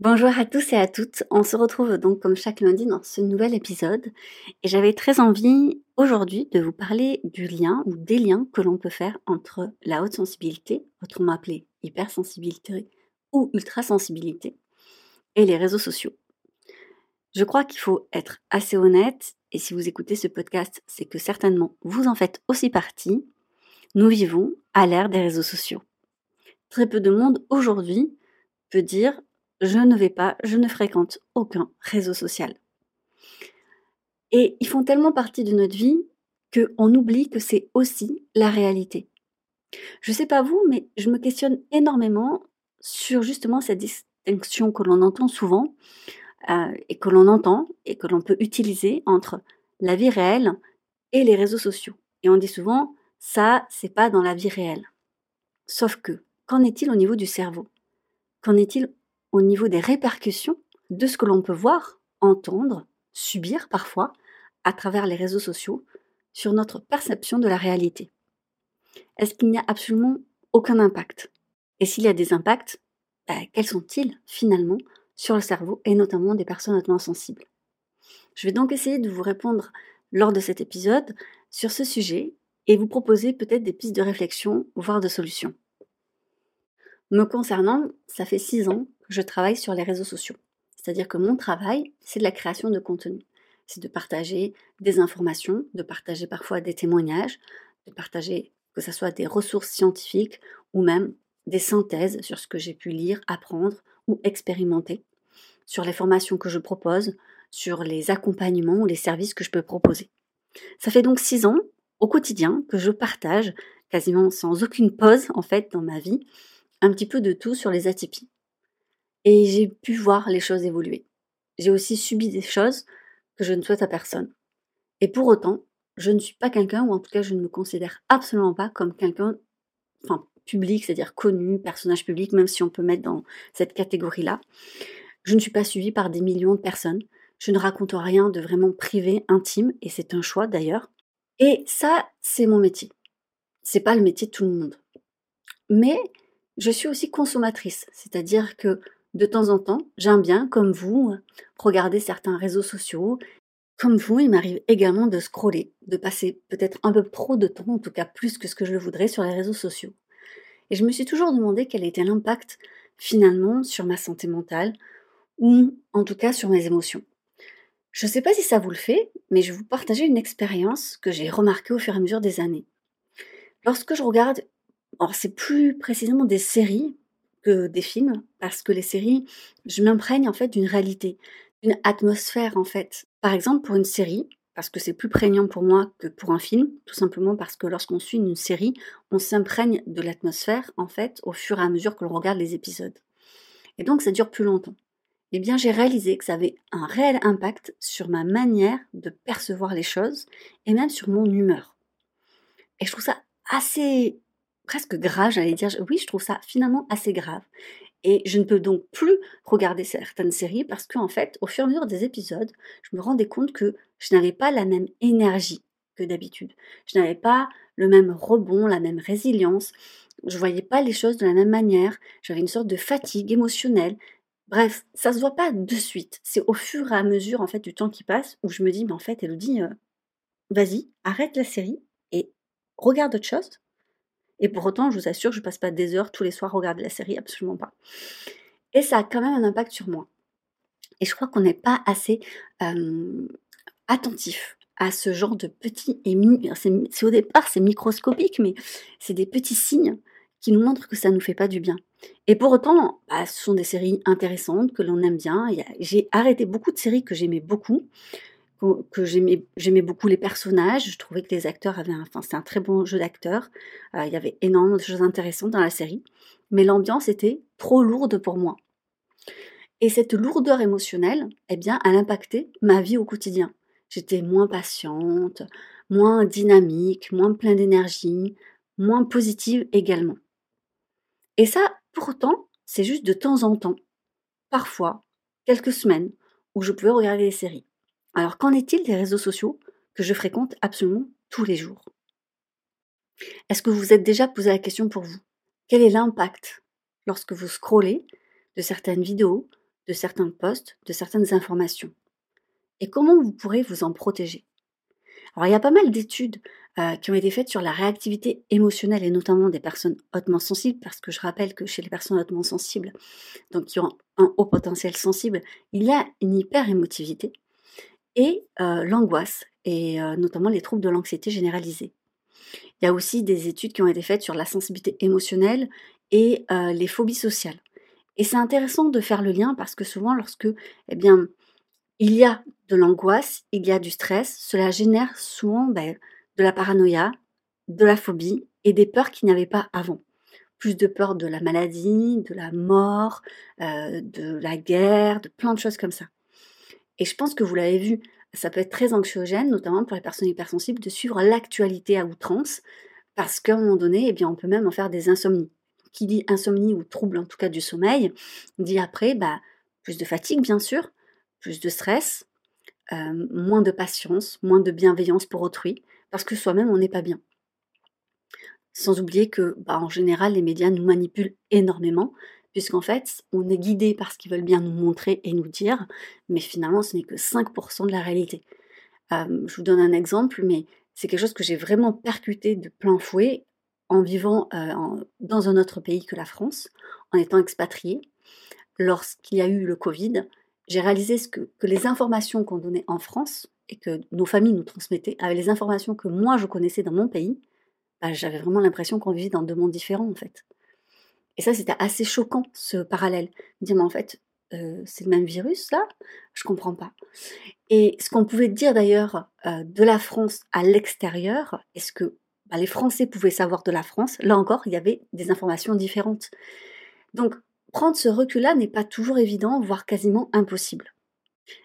Bonjour à tous et à toutes, on se retrouve donc comme chaque lundi dans ce nouvel épisode et j'avais très envie aujourd'hui de vous parler du lien ou des liens que l'on peut faire entre la haute sensibilité, autrement appelée hypersensibilité ou ultrasensibilité, et les réseaux sociaux. Je crois qu'il faut être assez honnête et si vous écoutez ce podcast, c'est que certainement vous en faites aussi partie. Nous vivons à l'ère des réseaux sociaux. Très peu de monde aujourd'hui peut dire je ne vais pas, je ne fréquente aucun réseau social. Et ils font tellement partie de notre vie qu'on oublie que c'est aussi la réalité. Je ne sais pas vous, mais je me questionne énormément sur justement cette distinction que l'on entend souvent euh, et que l'on entend et que l'on peut utiliser entre la vie réelle et les réseaux sociaux. Et on dit souvent, ça, c'est pas dans la vie réelle. Sauf que, qu'en est-il au niveau du cerveau? Qu'en est-il au niveau des répercussions de ce que l'on peut voir, entendre, subir parfois à travers les réseaux sociaux sur notre perception de la réalité. Est-ce qu'il n'y a absolument aucun impact? Et s'il y a des impacts, ben, quels sont-ils finalement sur le cerveau et notamment des personnes hautement sensibles? Je vais donc essayer de vous répondre lors de cet épisode sur ce sujet et vous proposer peut-être des pistes de réflexion, voire de solutions. Me concernant, ça fait six ans je travaille sur les réseaux sociaux. C'est-à-dire que mon travail, c'est de la création de contenu. C'est de partager des informations, de partager parfois des témoignages, de partager que ce soit des ressources scientifiques ou même des synthèses sur ce que j'ai pu lire, apprendre ou expérimenter, sur les formations que je propose, sur les accompagnements ou les services que je peux proposer. Ça fait donc six ans au quotidien que je partage, quasiment sans aucune pause en fait dans ma vie, un petit peu de tout sur les atypies et j'ai pu voir les choses évoluer. J'ai aussi subi des choses que je ne souhaite à personne. Et pour autant, je ne suis pas quelqu'un, ou en tout cas je ne me considère absolument pas comme quelqu'un, enfin public, c'est-à-dire connu, personnage public, même si on peut mettre dans cette catégorie-là. Je ne suis pas suivie par des millions de personnes. Je ne raconte rien de vraiment privé, intime, et c'est un choix d'ailleurs. Et ça, c'est mon métier. C'est pas le métier de tout le monde. Mais je suis aussi consommatrice, c'est-à-dire que de temps en temps, j'aime bien, comme vous, regarder certains réseaux sociaux. Comme vous, il m'arrive également de scroller, de passer peut-être un peu trop de temps, en tout cas plus que ce que je le voudrais, sur les réseaux sociaux. Et je me suis toujours demandé quel était l'impact finalement sur ma santé mentale, ou en tout cas sur mes émotions. Je ne sais pas si ça vous le fait, mais je vais vous partager une expérience que j'ai remarquée au fur et à mesure des années. Lorsque je regarde, alors c'est plus précisément des séries, des films, parce que les séries, je m'imprègne en fait d'une réalité, d'une atmosphère en fait. Par exemple, pour une série, parce que c'est plus prégnant pour moi que pour un film, tout simplement parce que lorsqu'on suit une série, on s'imprègne de l'atmosphère en fait au fur et à mesure que l'on regarde les épisodes. Et donc ça dure plus longtemps. Eh bien, j'ai réalisé que ça avait un réel impact sur ma manière de percevoir les choses et même sur mon humeur. Et je trouve ça assez presque grave, j'allais dire, oui, je trouve ça finalement assez grave. Et je ne peux donc plus regarder certaines séries parce qu'en fait, au fur et à mesure des épisodes, je me rendais compte que je n'avais pas la même énergie que d'habitude. Je n'avais pas le même rebond, la même résilience. Je voyais pas les choses de la même manière. J'avais une sorte de fatigue émotionnelle. Bref, ça se voit pas de suite. C'est au fur et à mesure en fait du temps qui passe où je me dis, mais en fait, Elodie, euh, vas-y, arrête la série et regarde autre chose et pour autant, je vous assure, je passe pas des heures tous les soirs à regarder la série, absolument pas. Et ça a quand même un impact sur moi. Et je crois qu'on n'est pas assez attentif à ce genre de petits et c'est au départ c'est microscopique, mais c'est des petits signes qui nous montrent que ça nous fait pas du bien. Et pour autant, bah, ce sont des séries intéressantes, que l'on aime bien. J'ai arrêté beaucoup de séries que j'aimais beaucoup, que j'aimais beaucoup les personnages. Je trouvais que les acteurs avaient un, enfin, c'est un très bon jeu d'acteurs. Euh, il y avait énormément de choses intéressantes dans la série. Mais l'ambiance était trop lourde pour moi. Et cette lourdeur émotionnelle, eh bien, elle impactait ma vie au quotidien. J'étais moins patiente, moins dynamique, moins plein d'énergie, moins positive également. Et ça, pourtant, c'est juste de temps en temps, parfois, quelques semaines, où je pouvais regarder des séries. Alors qu'en est-il des réseaux sociaux que je fréquente absolument tous les jours? Est-ce que vous vous êtes déjà posé la question pour vous? Quel est l'impact lorsque vous scrollez de certaines vidéos, de certains posts, de certaines informations? Et comment vous pourrez vous en protéger? Alors il y a pas mal d'études euh, qui ont été faites sur la réactivité émotionnelle et notamment des personnes hautement sensibles, parce que je rappelle que chez les personnes hautement sensibles, donc qui ont un haut potentiel sensible, il y a une hyper-émotivité et l'angoisse, et notamment les troubles de l'anxiété généralisée. Il y a aussi des études qui ont été faites sur la sensibilité émotionnelle et les phobies sociales. Et c'est intéressant de faire le lien parce que souvent, lorsque, eh bien, il y a de l'angoisse, il y a du stress, cela génère souvent ben, de la paranoïa, de la phobie et des peurs qu'il n'y avait pas avant. Plus de peur de la maladie, de la mort, de la guerre, de plein de choses comme ça. Et je pense que vous l'avez vu, ça peut être très anxiogène, notamment pour les personnes hypersensibles, de suivre l'actualité à outrance, parce qu'à un moment donné, eh bien, on peut même en faire des insomnies. Qui dit insomnie ou trouble en tout cas du sommeil, dit après bah, plus de fatigue bien sûr, plus de stress, euh, moins de patience, moins de bienveillance pour autrui, parce que soi-même, on n'est pas bien. Sans oublier que, bah, en général, les médias nous manipulent énormément, puisqu'en fait, on est guidé par ce qu'ils veulent bien nous montrer et nous dire, mais finalement, ce n'est que 5% de la réalité. Euh, je vous donne un exemple, mais c'est quelque chose que j'ai vraiment percuté de plein fouet en vivant euh, dans un autre pays que la France, en étant expatrié. Lorsqu'il y a eu le Covid, j'ai réalisé que les informations qu'on donnait en France et que nos familles nous transmettaient, avec les informations que moi je connaissais dans mon pays, bah, j'avais vraiment l'impression qu'on vivait dans deux mondes différents en fait. Et ça, c'était assez choquant, ce parallèle. dire, mais en fait, euh, c'est le même virus là? Je comprends pas. Et ce qu'on pouvait dire d'ailleurs euh, de la France à l'extérieur, est-ce que bah, les Français pouvaient savoir de la France? Là encore, il y avait des informations différentes. Donc, prendre ce recul-là n'est pas toujours évident, voire quasiment impossible.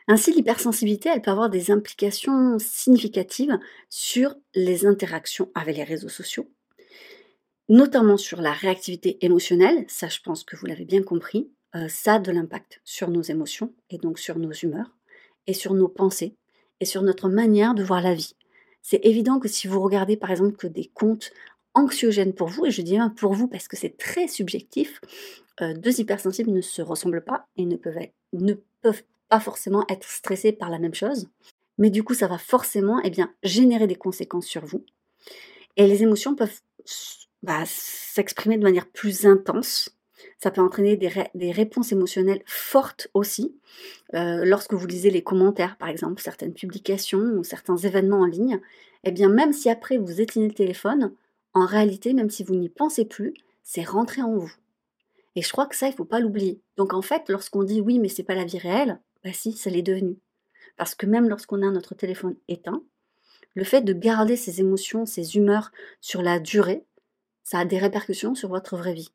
Ainsi, l'hypersensibilité, elle peut avoir des implications significatives sur les interactions avec les réseaux sociaux, notamment sur la réactivité émotionnelle, ça je pense que vous l'avez bien compris, euh, ça a de l'impact sur nos émotions et donc sur nos humeurs et sur nos pensées et sur notre manière de voir la vie. C'est évident que si vous regardez par exemple que des comptes anxiogènes pour vous, et je dis bien pour vous parce que c'est très subjectif, euh, deux hypersensibles ne se ressemblent pas et ne peuvent, ne peuvent pas forcément être stressés par la même chose, mais du coup ça va forcément eh bien, générer des conséquences sur vous. Et les émotions peuvent bah, s'exprimer de manière plus intense. Ça peut entraîner des, réponses émotionnelles fortes aussi. Euh, lorsque vous lisez les commentaires, par exemple, certaines publications ou certains événements en ligne, eh bien même si après vous éteignez le téléphone, en réalité, même si vous n'y pensez plus, c'est rentré en vous. Et je crois que ça, il ne faut pas l'oublier. Donc en fait, lorsqu'on dit oui, mais c'est pas la vie réelle, bah si, ça l'est devenu. Parce que même lorsqu'on a notre téléphone éteint, le fait de garder ses émotions, ses humeurs sur la durée, ça a des répercussions sur votre vraie vie.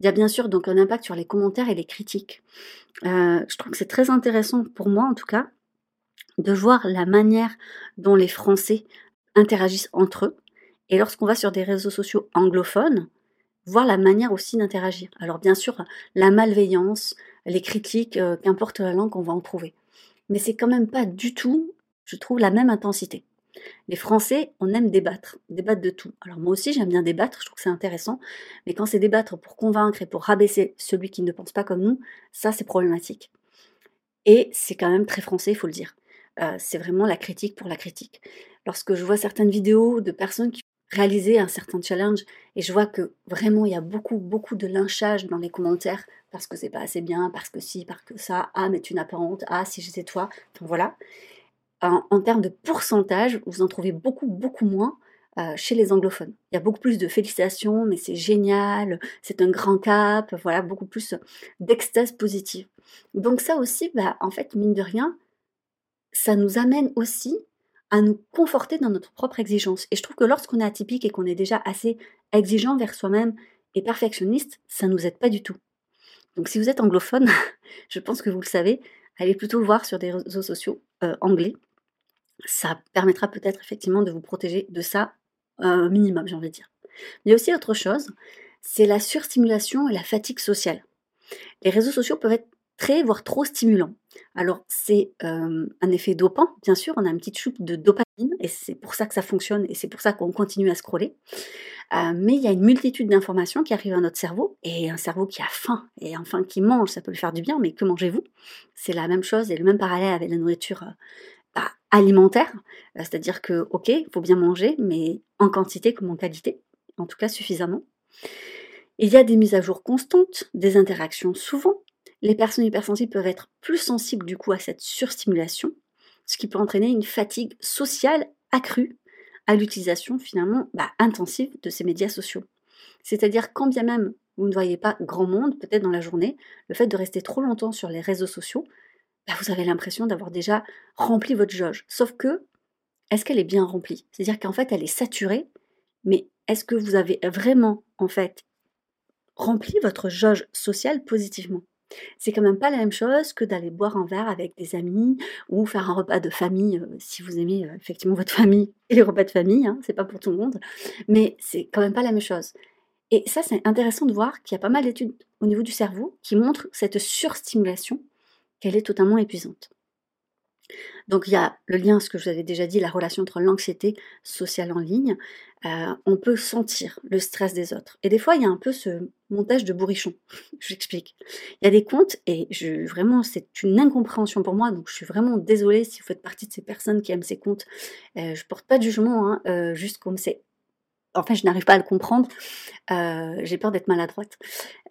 Il y a bien sûr donc un impact sur les commentaires et les critiques. Euh, je trouve que c'est très intéressant pour moi en tout cas de voir la manière dont les Français interagissent entre eux. Et lorsqu'on va sur des réseaux sociaux anglophones, voir la manière aussi d'interagir. Alors bien sûr, la malveillance, les critiques, euh, qu'importe la langue, on va en trouver. Mais c'est quand même pas du tout, je trouve, la même intensité. Les Français, on aime débattre, débattre de tout. Alors moi aussi, j'aime bien débattre, je trouve que c'est intéressant, mais quand c'est débattre pour convaincre et pour rabaisser celui qui ne pense pas comme nous, ça c'est problématique. Et c'est quand même très français, il faut le dire. Euh, c'est vraiment la critique pour la critique. Lorsque je vois certaines vidéos de personnes qui réaliser un certain challenge et je vois que vraiment il y a beaucoup beaucoup de lynchage dans les commentaires parce que c'est pas assez bien, parce que si, parce que ça, ah mais tu n'as pas honte, ah si j'étais toi, enfin voilà. En, termes de pourcentage, vous en trouvez beaucoup beaucoup moins euh, chez les anglophones. Il y a beaucoup plus de félicitations, mais c'est génial, c'est un grand cap, voilà, beaucoup plus d'extase positive. Donc ça aussi, bah, en fait, mine de rien, ça nous amène aussi à nous conforter dans notre propre exigence. Et je trouve que lorsqu'on est atypique et qu'on est déjà assez exigeant vers soi-même et perfectionniste, ça ne nous aide pas du tout. Donc si vous êtes anglophone, je pense que vous le savez, allez plutôt voir sur des réseaux sociaux euh, anglais. Ça permettra peut-être effectivement de vous protéger de ça un minimum, j'ai envie de dire. Il y a aussi autre chose, c'est la surstimulation et la fatigue sociale. Les réseaux sociaux peuvent être très, voire trop stimulants. Alors, c'est un effet dopant, bien sûr, on a une petite choupe de dopamine, et c'est pour ça que ça fonctionne, et c'est pour ça qu'on continue à scroller. mais il y a une multitude d'informations qui arrivent à notre cerveau, et un cerveau qui a faim, et enfin qui mange, ça peut lui faire du bien, mais que mangez-vous? C'est la même chose, et le même parallèle avec la nourriture alimentaire, c'est-à-dire que, ok, il faut bien manger, mais en quantité comme en qualité, en tout cas suffisamment. Il y a des mises à jour constantes, des interactions souvent. Les personnes hypersensibles peuvent être plus sensibles du coup à cette surstimulation, ce qui peut entraîner une fatigue sociale accrue à l'utilisation finalement bah, intensive de ces médias sociaux. C'est-à-dire quand bien même vous ne voyez pas grand monde, peut-être dans la journée, le fait de rester trop longtemps sur les réseaux sociaux bah, vous avez l'impression d'avoir déjà rempli votre jauge. Sauf que, est-ce qu'elle est bien remplie? C'est-à-dire qu'en fait, elle est saturée, mais est-ce que vous avez vraiment, en fait, rempli votre jauge sociale positivement? C'est quand même pas la même chose que d'aller boire un verre avec des amis ou faire un repas de famille, euh, si vous aimez euh, effectivement votre famille et les repas de famille, hein, c'est pas pour tout le monde, mais c'est quand même pas la même chose. Et ça, c'est intéressant de voir qu'il y a pas mal d'études au niveau du cerveau qui montrent cette surstimulation qu'elle est totalement épuisante. Donc il y a le lien, ce que je vous avais déjà dit, la relation entre l'anxiété sociale en ligne. Euh, on peut sentir le stress des autres. Et des fois, il y a un peu ce montage de bourrichon. J'explique. Il y a des comptes, et je, vraiment, c'est une incompréhension pour moi, donc je suis vraiment désolée si vous faites partie de ces personnes qui aiment ces comptes. Euh, je porte pas de jugement, hein, euh, juste comme c'est enfin je n'arrive pas à le comprendre, euh, j'ai peur d'être maladroite.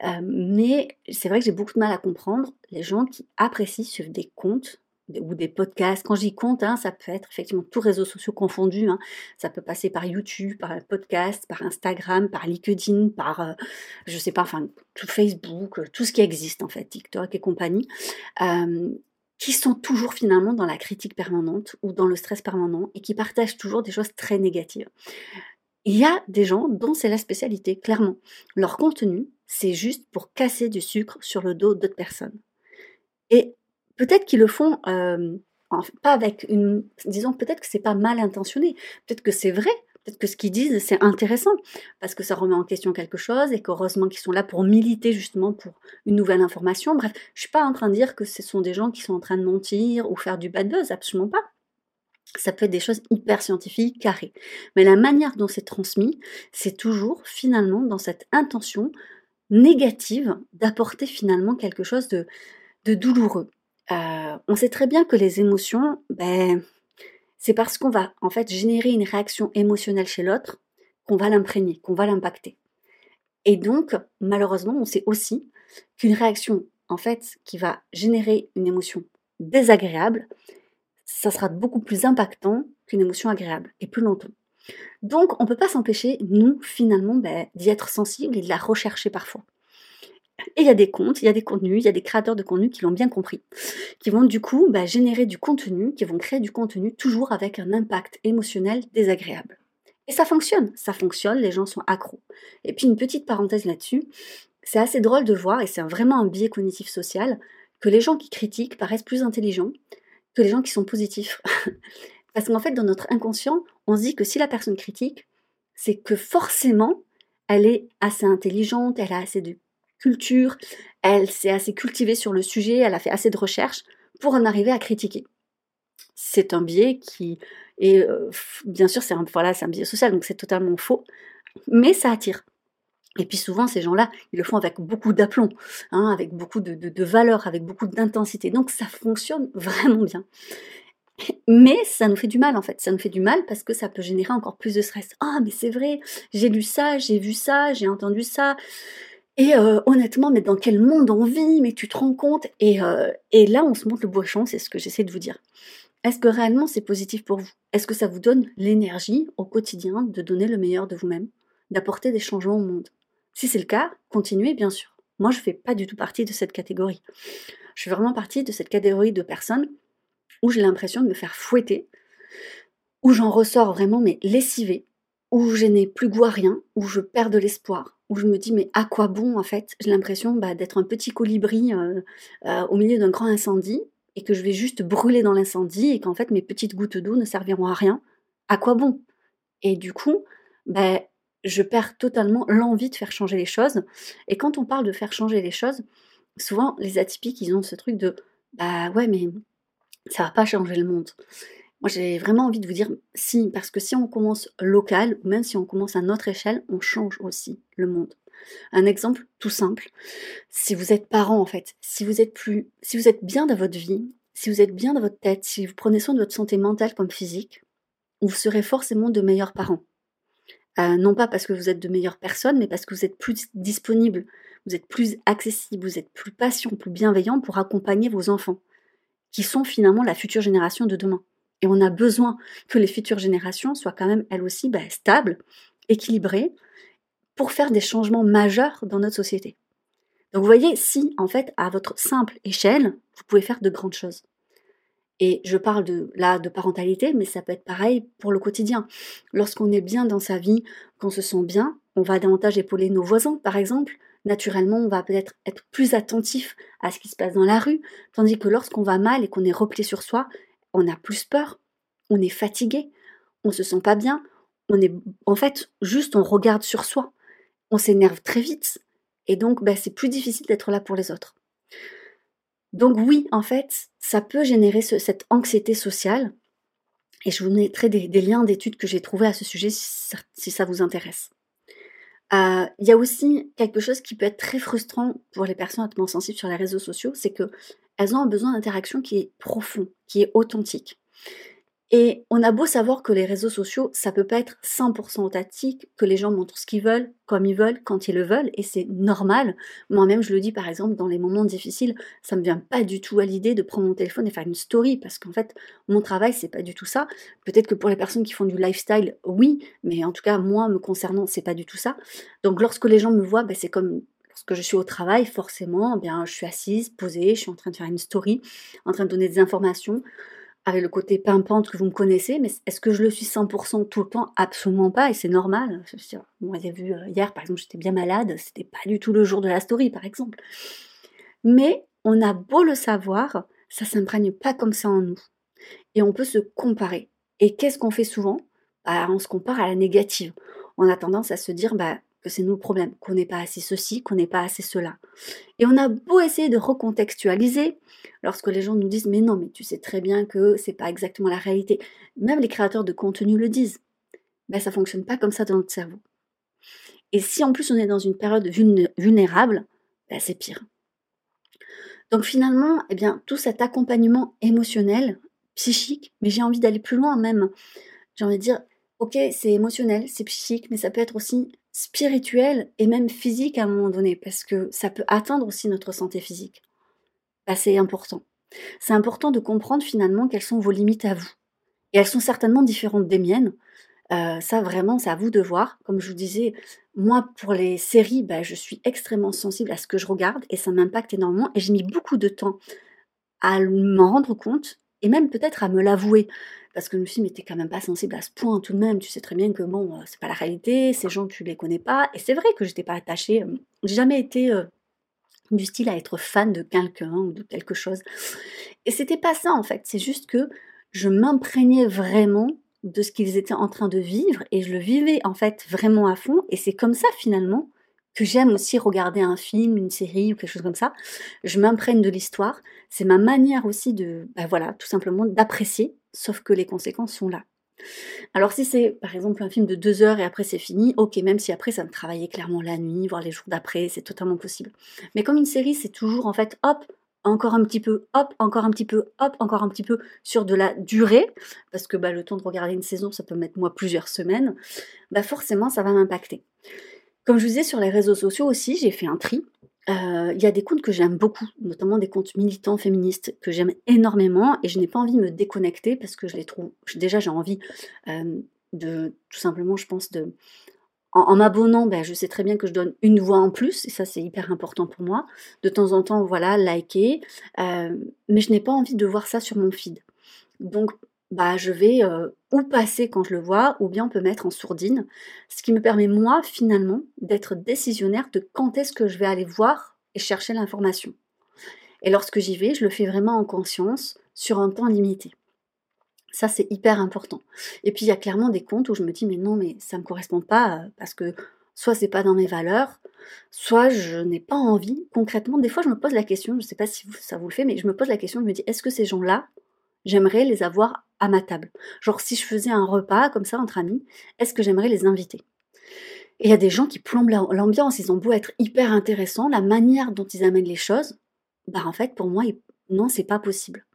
Euh, mais c'est vrai que j'ai beaucoup de mal à comprendre les gens qui apprécient suivre des comptes ou des podcasts. Quand dis compte, hein, ça peut être effectivement tous réseaux sociaux confondus. Hein. Ça peut passer par YouTube, par un podcast, par Instagram, par LinkedIn, par, euh, je sais pas, enfin, tout Facebook, tout ce qui existe en fait, TikTok et compagnie qui sont toujours finalement dans la critique permanente ou dans le stress permanent et qui partagent toujours des choses très négatives il y a des gens dont c'est la spécialité, clairement. Leur contenu, c'est juste pour casser du sucre sur le dos d'autres personnes. Et peut-être qu'ils le font euh, pas avec une... Disons, peut-être que c'est pas mal intentionné, peut-être que c'est vrai, peut-être que ce qu'ils disent, c'est intéressant, parce que ça remet en question quelque chose, et qu'heureusement qu'ils sont là pour militer justement pour une nouvelle information. Bref, je suis pas en train de dire que ce sont des gens qui sont en train de mentir ou faire du bad buzz, absolument pas ça peut être des choses hyper scientifiques, carrées. Mais la manière dont c'est transmis, c'est toujours finalement dans cette intention négative d'apporter finalement quelque chose de, douloureux. Euh, on sait très bien que les émotions, ben, c'est parce qu'on va en fait générer une réaction émotionnelle chez l'autre qu'on va l'imprégner, qu'on va l'impacter. Et donc, malheureusement, on sait aussi qu'une réaction, en fait, qui va générer une émotion désagréable, ça sera beaucoup plus impactant qu'une émotion agréable et plus longtemps. Donc, on ne peut pas s'empêcher, nous, finalement, ben, d'y être sensible et de la rechercher parfois. Et il y a des comptes, il y a des contenus, il y a des créateurs de contenu qui l'ont bien compris, qui vont du coup ben, générer du contenu, qui vont créer du contenu toujours avec un impact émotionnel désagréable. Et ça fonctionne, ça fonctionne, les gens sont accros. Et puis une petite parenthèse là-dessus, c'est assez drôle de voir, et c'est vraiment un biais cognitif social, que les gens qui critiquent paraissent plus intelligents, que les gens qui sont positifs. Parce qu'en fait, dans notre inconscient, on se dit que si la personne critique, c'est que forcément, elle est assez intelligente, elle a assez de culture, elle s'est assez cultivée sur le sujet, elle a fait assez de recherches pour en arriver à critiquer. C'est un biais qui est, euh, bien sûr, c'est c'est un biais social, donc c'est totalement faux, mais ça attire. Et puis souvent, ces gens-là, ils le font avec beaucoup d'aplomb, hein, avec beaucoup de, de, valeur, avec beaucoup d'intensité. Donc ça fonctionne vraiment bien. Mais ça nous fait du mal en fait. Ça nous fait du mal parce que ça peut générer encore plus de stress. Ah, mais c'est vrai, j'ai lu ça, j'ai vu ça, j'ai entendu ça. Et euh, honnêtement, mais dans quel monde on vit? Mais tu te rends compte? Et, euh, et là, on se montre le bourrichon, c'est ce que j'essaie de vous dire. est-ce que réellement c'est positif pour vous? Est-ce que ça vous donne l'énergie au quotidien de donner le meilleur de vous-même, d'apporter des changements au monde? Si c'est le cas, continuez bien sûr. Moi, je ne fais pas du tout partie de cette catégorie. Je fais vraiment partie de cette catégorie de personnes où j'ai l'impression de me faire fouetter, où j'en ressors vraiment mais lessivée, où je n'ai plus goût à rien, où je perds de l'espoir, où je me dis mais à quoi bon en fait? J'ai l'impression bah, d'être un petit colibri euh, euh, au milieu d'un grand incendie et que je vais juste brûler dans l'incendie et qu'en fait mes petites gouttes d'eau ne serviront à rien. À quoi bon? Et du coup, bah, je perds totalement l'envie de faire changer les choses. Et quand on parle de faire changer les choses, souvent les atypiques, ils ont ce truc de bah ouais mais ça va pas changer le monde. Moi, j'ai vraiment envie de vous dire si, parce que si on commence local, ou même si on commence à notre échelle, on change aussi le monde. Un exemple tout simple, si vous êtes parent en fait, si vous êtes plus, si vous êtes bien dans votre vie, si vous êtes bien dans votre tête, si vous prenez soin de votre santé mentale comme physique, vous serez forcément de meilleurs parents. Euh, non pas parce que vous êtes de meilleures personnes, mais parce que vous êtes plus disponible, vous êtes plus accessible, vous êtes plus patient, plus bienveillant pour accompagner vos enfants, qui sont finalement la future génération de demain. Et on a besoin que les futures générations soient quand même elles aussi bah, stables, équilibrées, pour faire des changements majeurs dans notre société. Donc vous voyez, si en fait, à votre simple échelle, vous pouvez faire de grandes choses. Et je parle de, là de parentalité, mais ça peut être pareil pour le quotidien. Lorsqu'on est bien dans sa vie, qu'on se sent bien, on va davantage épauler nos voisins, par exemple. Naturellement, on va peut-être être plus attentif à ce qui se passe dans la rue, tandis que lorsqu'on va mal et qu'on est replié sur soi, on a plus peur, on est fatigué, on se sent pas bien, on est en fait juste on regarde sur soi, on s'énerve très vite et donc bah, c'est plus difficile d'être là pour les autres. Donc oui, en fait, ça peut générer cette anxiété sociale et je vous mettrai des, liens d'études que j'ai trouvés à ce sujet si ça, vous intéresse. Euh, il y a aussi quelque chose qui peut être très frustrant pour les personnes hautement sensibles sur les réseaux sociaux, c'est que elles ont un besoin d'interaction qui est profond, qui est authentique. Et on a beau savoir que les réseaux sociaux, ça peut pas être 100% authentique, que les gens montrent ce qu'ils veulent, comme ils veulent, quand ils le veulent, et c'est normal. Moi-même, je le dis par exemple, dans les moments difficiles, ça me vient pas du tout à l'idée de prendre mon téléphone et faire une story, parce qu'en fait, mon travail, c'est pas du tout ça. Peut-être que pour les personnes qui font du lifestyle, oui, mais en tout cas, moi, me concernant, c'est pas du tout ça. Donc lorsque les gens me voient, ben, c'est comme lorsque je suis au travail, forcément, eh bien, je suis assise, posée, je suis en train de faire une story, en train de donner des informations, avec le côté pimpante que vous me connaissez, mais est-ce que je le suis 100% tout le temps? Absolument pas, et c'est normal. Vous avez vu euh, hier, par exemple, j'étais bien malade, c'était pas du tout le jour de la story, par exemple. Mais on a beau le savoir, ça s'imprègne pas comme ça en nous. Et on peut se comparer. Et qu'est-ce qu'on fait souvent? Bah, On se compare à la négative. On a tendance à se dire, bah, que c'est nous le problème, qu'on n'est pas assez ceci, qu'on n'est pas assez cela. Et on a beau essayer de recontextualiser, lorsque les gens nous disent mais non, mais tu sais très bien que c'est pas exactement la réalité. Même les créateurs de contenu le disent. Ben ça fonctionne pas comme ça dans notre cerveau. Et si en plus on est dans une période vulnérable, ben c'est pire. Donc finalement, eh bien, tout cet accompagnement émotionnel, psychique, mais j'ai envie d'aller plus loin même. J'ai envie de dire, ok, c'est émotionnel, c'est psychique, mais ça peut être aussi spirituel et même physique à un moment donné, parce que ça peut atteindre aussi notre santé physique. Bah, c'est important. C'est important de comprendre finalement quelles sont vos limites à vous. Et elles sont certainement différentes des miennes. Euh, ça, vraiment, c'est à vous de voir. Comme je vous disais, moi, pour les séries, bah, je suis extrêmement sensible à ce que je regarde et ça m'impacte énormément. Et j'ai mis beaucoup de temps à m'en rendre compte et même peut-être à me l'avouer parce que dit, mais t'es quand même pas sensible à ce point tout de même, tu sais très bien que bon, euh, c'est pas la réalité, ces gens tu les connais pas, et c'est vrai que j'étais pas attachée, euh, j'ai jamais été euh, du style à être fan de quelqu'un ou de quelque chose. Et c'était pas ça en fait, c'est juste que je m'imprégnais vraiment de ce qu'ils étaient en train de vivre et je le vivais en fait vraiment à fond. Et c'est comme ça finalement que j'aime aussi regarder un film, une série ou quelque chose comme ça. Je m'imprègne de l'histoire. C'est ma manière aussi de, bah voilà, tout simplement d'apprécier, sauf que les conséquences sont là. Alors si c'est par exemple un film de deux heures et après c'est fini, ok, même si après ça me travaillait clairement la nuit, voire les jours d'après, c'est totalement possible. Mais comme une série, c'est toujours en fait, hop, encore un petit peu, hop, encore un petit peu, hop, encore un petit peu sur de la durée, parce que bah, le temps de regarder une saison, ça peut mettre moi plusieurs semaines, bah forcément ça va m'impacter. Comme je vous disais sur les réseaux sociaux aussi, j'ai fait un tri. il y a des comptes que j'aime beaucoup, notamment des comptes militants féministes que j'aime énormément et je n'ai pas envie de me déconnecter parce que je les trouve. Déjà, j'ai envie de tout simplement, je pense, de. En, m'abonnant, ben, je sais très bien que je donne une voix en plus, et ça c'est hyper important pour moi. De temps en temps, voilà, liker, mais je n'ai pas envie de voir ça sur mon feed. Donc, bah, je vais ou passer quand je le vois, ou bien on peut mettre en sourdine, ce qui me permet moi finalement d'être décisionnaire de quand est-ce que je vais aller voir et chercher l'information. Et lorsque j'y vais, je le fais vraiment en conscience, sur un temps limité. Ça, c'est hyper important. Et puis, il y a clairement des comptes où je me dis, mais non, mais ça ne me correspond pas, parce que soit c'est pas dans mes valeurs, soit je n'ai pas envie. Concrètement, des fois, je me pose la question, je ne sais pas si ça vous le fait, mais je me pose la question, je me dis, est-ce que ces gens-là, j'aimerais les avoir à ma table. Genre si je faisais un repas comme ça entre amis, est-ce que j'aimerais les inviter? Et il y a des gens qui plombent l'ambiance, ils ont beau être hyper intéressants, la manière dont ils amènent les choses, bah en fait pour moi non, c'est pas possible.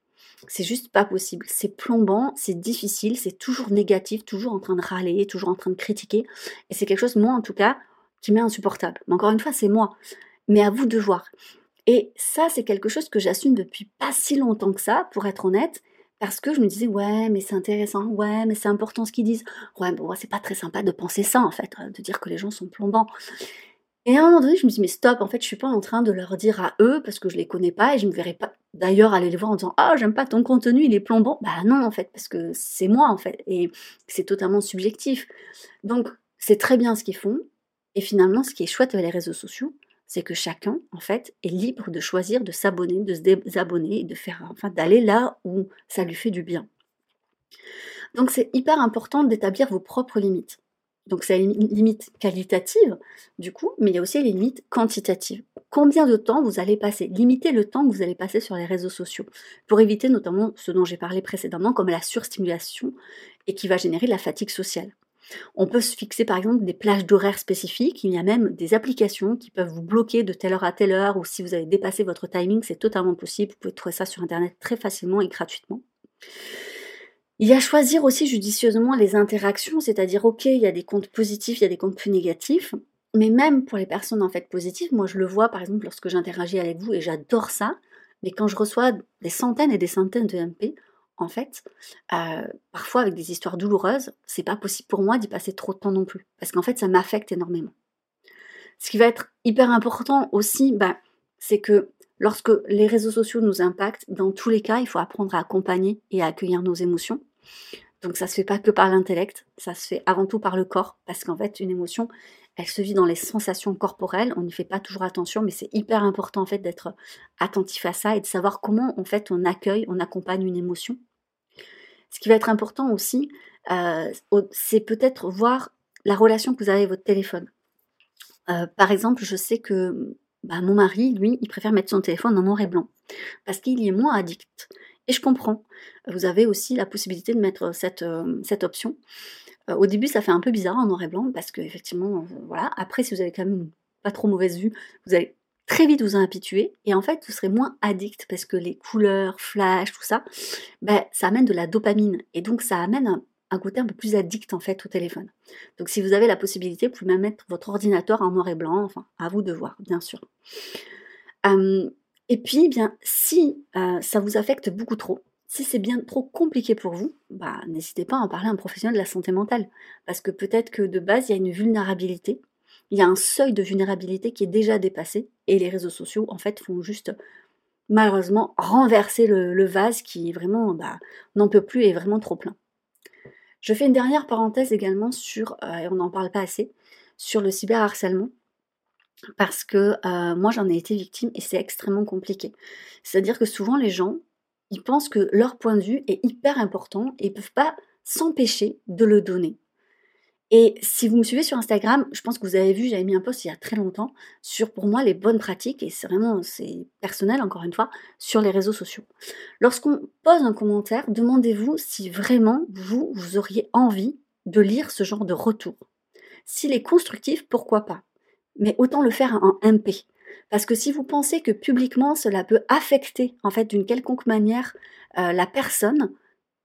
C'est juste pas possible. C'est plombant, c'est difficile, c'est toujours négatif, toujours en train de râler, toujours en train de critiquer. Et c'est quelque chose, moi en tout cas, qui m'est insupportable. Mais encore une fois, c'est moi. Mais à vous de voir. Et ça, c'est quelque chose que j'assume depuis pas si longtemps que ça, pour être honnête. Parce que je me disais, ouais, mais c'est intéressant, ouais, mais c'est important ce qu'ils disent. Ouais, bon, c'est pas très sympa de penser ça, en fait, de dire que les gens sont plombants. Et à un moment donné, je me dis, mais stop, en fait, je suis pas en train de leur dire à eux, parce que je les connais pas, et je me verrais pas d'ailleurs aller les voir en disant, ah, j'aime pas ton contenu, il est plombant. Bah non, en fait, parce que c'est moi, en fait, et c'est totalement subjectif. Donc, c'est très bien ce qu'ils font, et finalement, ce qui est chouette avec les réseaux sociaux, c'est que chacun, en fait, est libre de choisir de s'abonner, de se désabonner et de faire, enfin, d'aller là où ça lui fait du bien. Donc c'est hyper important d'établir vos propres limites. Donc c'est une limite qualitative, du coup, mais il y a aussi les limites quantitatives. Combien de temps vous allez passer? Limitez le temps que vous allez passer sur les réseaux sociaux, pour éviter notamment ce dont j'ai parlé précédemment, comme la surstimulation, et qui va générer la fatigue sociale. On peut se fixer par exemple des plages d'horaires spécifiques. Il y a même des applications qui peuvent vous bloquer de telle heure à telle heure ou si vous avez dépassé votre timing, c'est totalement possible. Vous pouvez trouver ça sur Internet très facilement et gratuitement. Il y a choisir aussi judicieusement les interactions, c'est-à-dire ok, il y a des comptes positifs, il y a des comptes plus négatifs, mais même pour les personnes en fait positives, moi je le vois par exemple lorsque j'interagis avec vous et j'adore ça, mais quand je reçois des centaines et des centaines de MP, en fait, euh, parfois avec des histoires douloureuses, c'est pas possible pour moi d'y passer trop de temps non plus, parce qu'en fait, ça m'affecte énormément. Ce qui va être hyper important aussi, bah, c'est que lorsque les réseaux sociaux nous impactent, dans tous les cas, il faut apprendre à accompagner et à accueillir nos émotions. Donc ça se fait pas que par l'intellect, ça se fait avant tout par le corps, parce qu'en fait, une émotion, elle se vit dans les sensations corporelles. On n'y fait pas toujours attention, mais c'est hyper important en fait d'être attentif à ça et de savoir comment en fait on accueille, on accompagne une émotion. Ce qui va être important aussi, euh, c'est peut-être voir la relation que vous avez avec votre téléphone. Euh, par exemple, je sais que bah, mon mari, lui, il préfère mettre son téléphone en noir et blanc parce qu'il y est moins addict. Et je comprends. Vous avez aussi la possibilité de mettre cette, euh, cette option. Euh, au début, ça fait un peu bizarre en noir et blanc parce que effectivement, euh, voilà. Après, si vous avez quand même pas trop mauvaise vue, vous allez très vite vous en habituer et en fait, vous serez moins addict parce que les couleurs, flash, tout ça, ben, ça amène de la dopamine et donc ça amène un, côté un peu plus addict en fait au téléphone. Donc, si vous avez la possibilité, vous pouvez même mettre votre ordinateur en noir et blanc. Enfin, à vous de voir, bien sûr. et puis, bien, si euh, ça vous affecte beaucoup trop, si c'est bien trop compliqué pour vous, bah, n'hésitez pas à en parler à un professionnel de la santé mentale. Parce que peut-être que de base, il y a une vulnérabilité, il y a un seuil de vulnérabilité qui est déjà dépassé, et les réseaux sociaux, en fait, font juste, malheureusement, renverser le, vase qui vraiment bah, n'en peut plus et est vraiment trop plein. Je fais une dernière parenthèse également sur, euh, et on n'en parle pas assez, sur le cyberharcèlement parce que euh, moi j'en ai été victime et c'est extrêmement compliqué. C'est-à-dire que souvent les gens ils pensent que leur point de vue est hyper important et ils peuvent pas s'empêcher de le donner. Et si vous me suivez sur Instagram, je pense que vous avez vu, j'avais mis un post il y a très longtemps sur pour moi les bonnes pratiques, et c'est vraiment, personnel encore une fois, sur les réseaux sociaux. Lorsqu'on pose un commentaire, demandez-vous si vraiment vous, vous auriez envie de lire ce genre de retour. S'il est constructif, pourquoi pas? Mais autant le faire en MP. Parce que si vous pensez que publiquement cela peut affecter en fait d'une quelconque manière euh, la personne,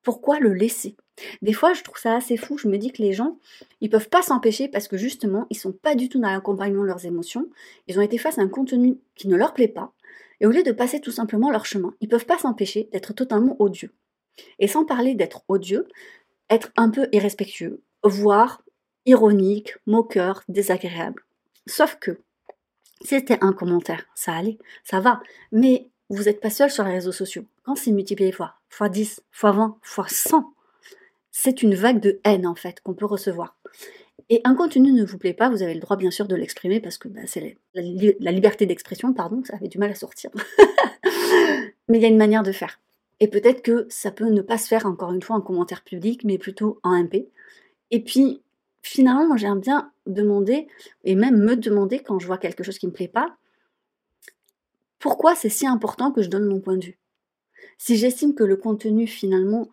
pourquoi le laisser? Des fois, je trouve ça assez fou. Je me dis que les gens, ils peuvent pas s'empêcher parce que justement, ils sont pas du tout dans l'accompagnement de leurs émotions. Ils ont été face à un contenu qui ne leur plaît pas. Et au lieu de passer tout simplement leur chemin, ils peuvent pas s'empêcher d'être totalement odieux. Et sans parler d'être odieux, être un peu irrespectueux, voire ironique, moqueur, désagréable. Sauf que, c'était un commentaire, ça allait, ça va. Mais vous n'êtes pas seul sur les réseaux sociaux. Quand c'est multiplié fois, fois 10, fois 20, fois 100, c'est une vague de haine en fait qu'on peut recevoir. Et un contenu ne vous plaît pas, vous avez le droit bien sûr de l'exprimer parce que bah, c'est la, la, liberté d'expression, pardon, ça avait du mal à sortir. mais il y a une manière de faire. Et peut-être que ça peut ne pas se faire encore une fois en commentaire public, mais plutôt en MP. Et puis, finalement, j'aime bien demander, et même me demander quand je vois quelque chose qui ne me plaît pas, pourquoi c'est si important que je donne mon point de vue? Si j'estime que le contenu, finalement,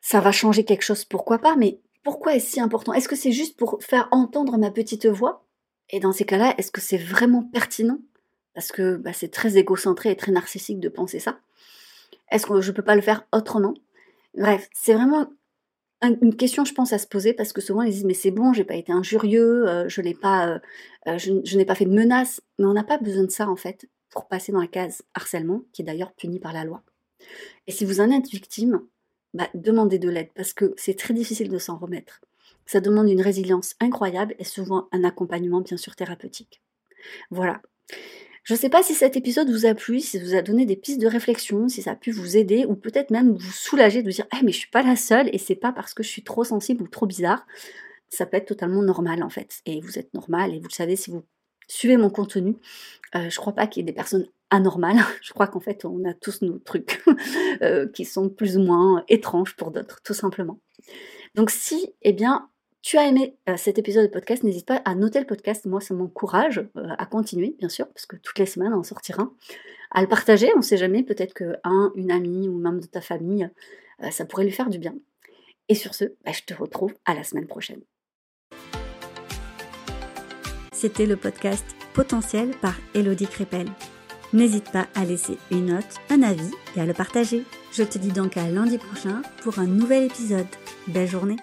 ça va changer quelque chose, pourquoi pas? Mais pourquoi est-ce si important? Est-ce que c'est juste pour faire entendre ma petite voix? Et dans ces cas-là, est-ce que c'est vraiment pertinent? Parce que bah, c'est très égocentré et très narcissique de penser ça. Est-ce que je ne peux pas le faire autrement? Bref, c'est vraiment une question, je pense, à se poser parce que souvent ils disent mais c'est bon, j'ai pas été injurieux, euh, je n'ai pas, euh, euh, je, n'ai pas fait de menaces, mais on n'a pas besoin de ça en fait pour passer dans la case harcèlement, qui est d'ailleurs puni par la loi. Et si vous en êtes victime, bah, demandez de l'aide parce que c'est très difficile de s'en remettre. Ça demande une résilience incroyable et souvent un accompagnement bien sûr thérapeutique. Voilà. Je ne sais pas si cet épisode vous a plu, si ça vous a donné des pistes de réflexion, si ça a pu vous aider ou peut-être même vous soulager de dire eh, mais je suis pas la seule et c'est pas parce que je suis trop sensible ou trop bizarre. Ça peut être totalement normal en fait. Et vous êtes normal et vous le savez si vous suivez mon contenu. Euh, je crois pas qu'il y ait des personnes anormales. Je crois qu'en fait on a tous nos trucs euh, qui sont plus ou moins étranges pour d'autres, tout simplement. Donc si, eh bien, tu as aimé euh, cet épisode de podcast, n'hésite pas à noter le podcast. Moi, ça m'encourage euh, à continuer, bien sûr, parce que toutes les semaines, on en sortira. À le partager, on ne sait jamais, peut-être qu'un, une amie ou même de ta famille, euh, ça pourrait lui faire du bien. Et sur ce, bah, je te retrouve à la semaine prochaine. C'était le podcast Potentiel par Elodie Crépel. N'hésite pas à laisser une note, un avis et à le partager. Je te dis donc à lundi prochain pour un nouvel épisode. Belle journée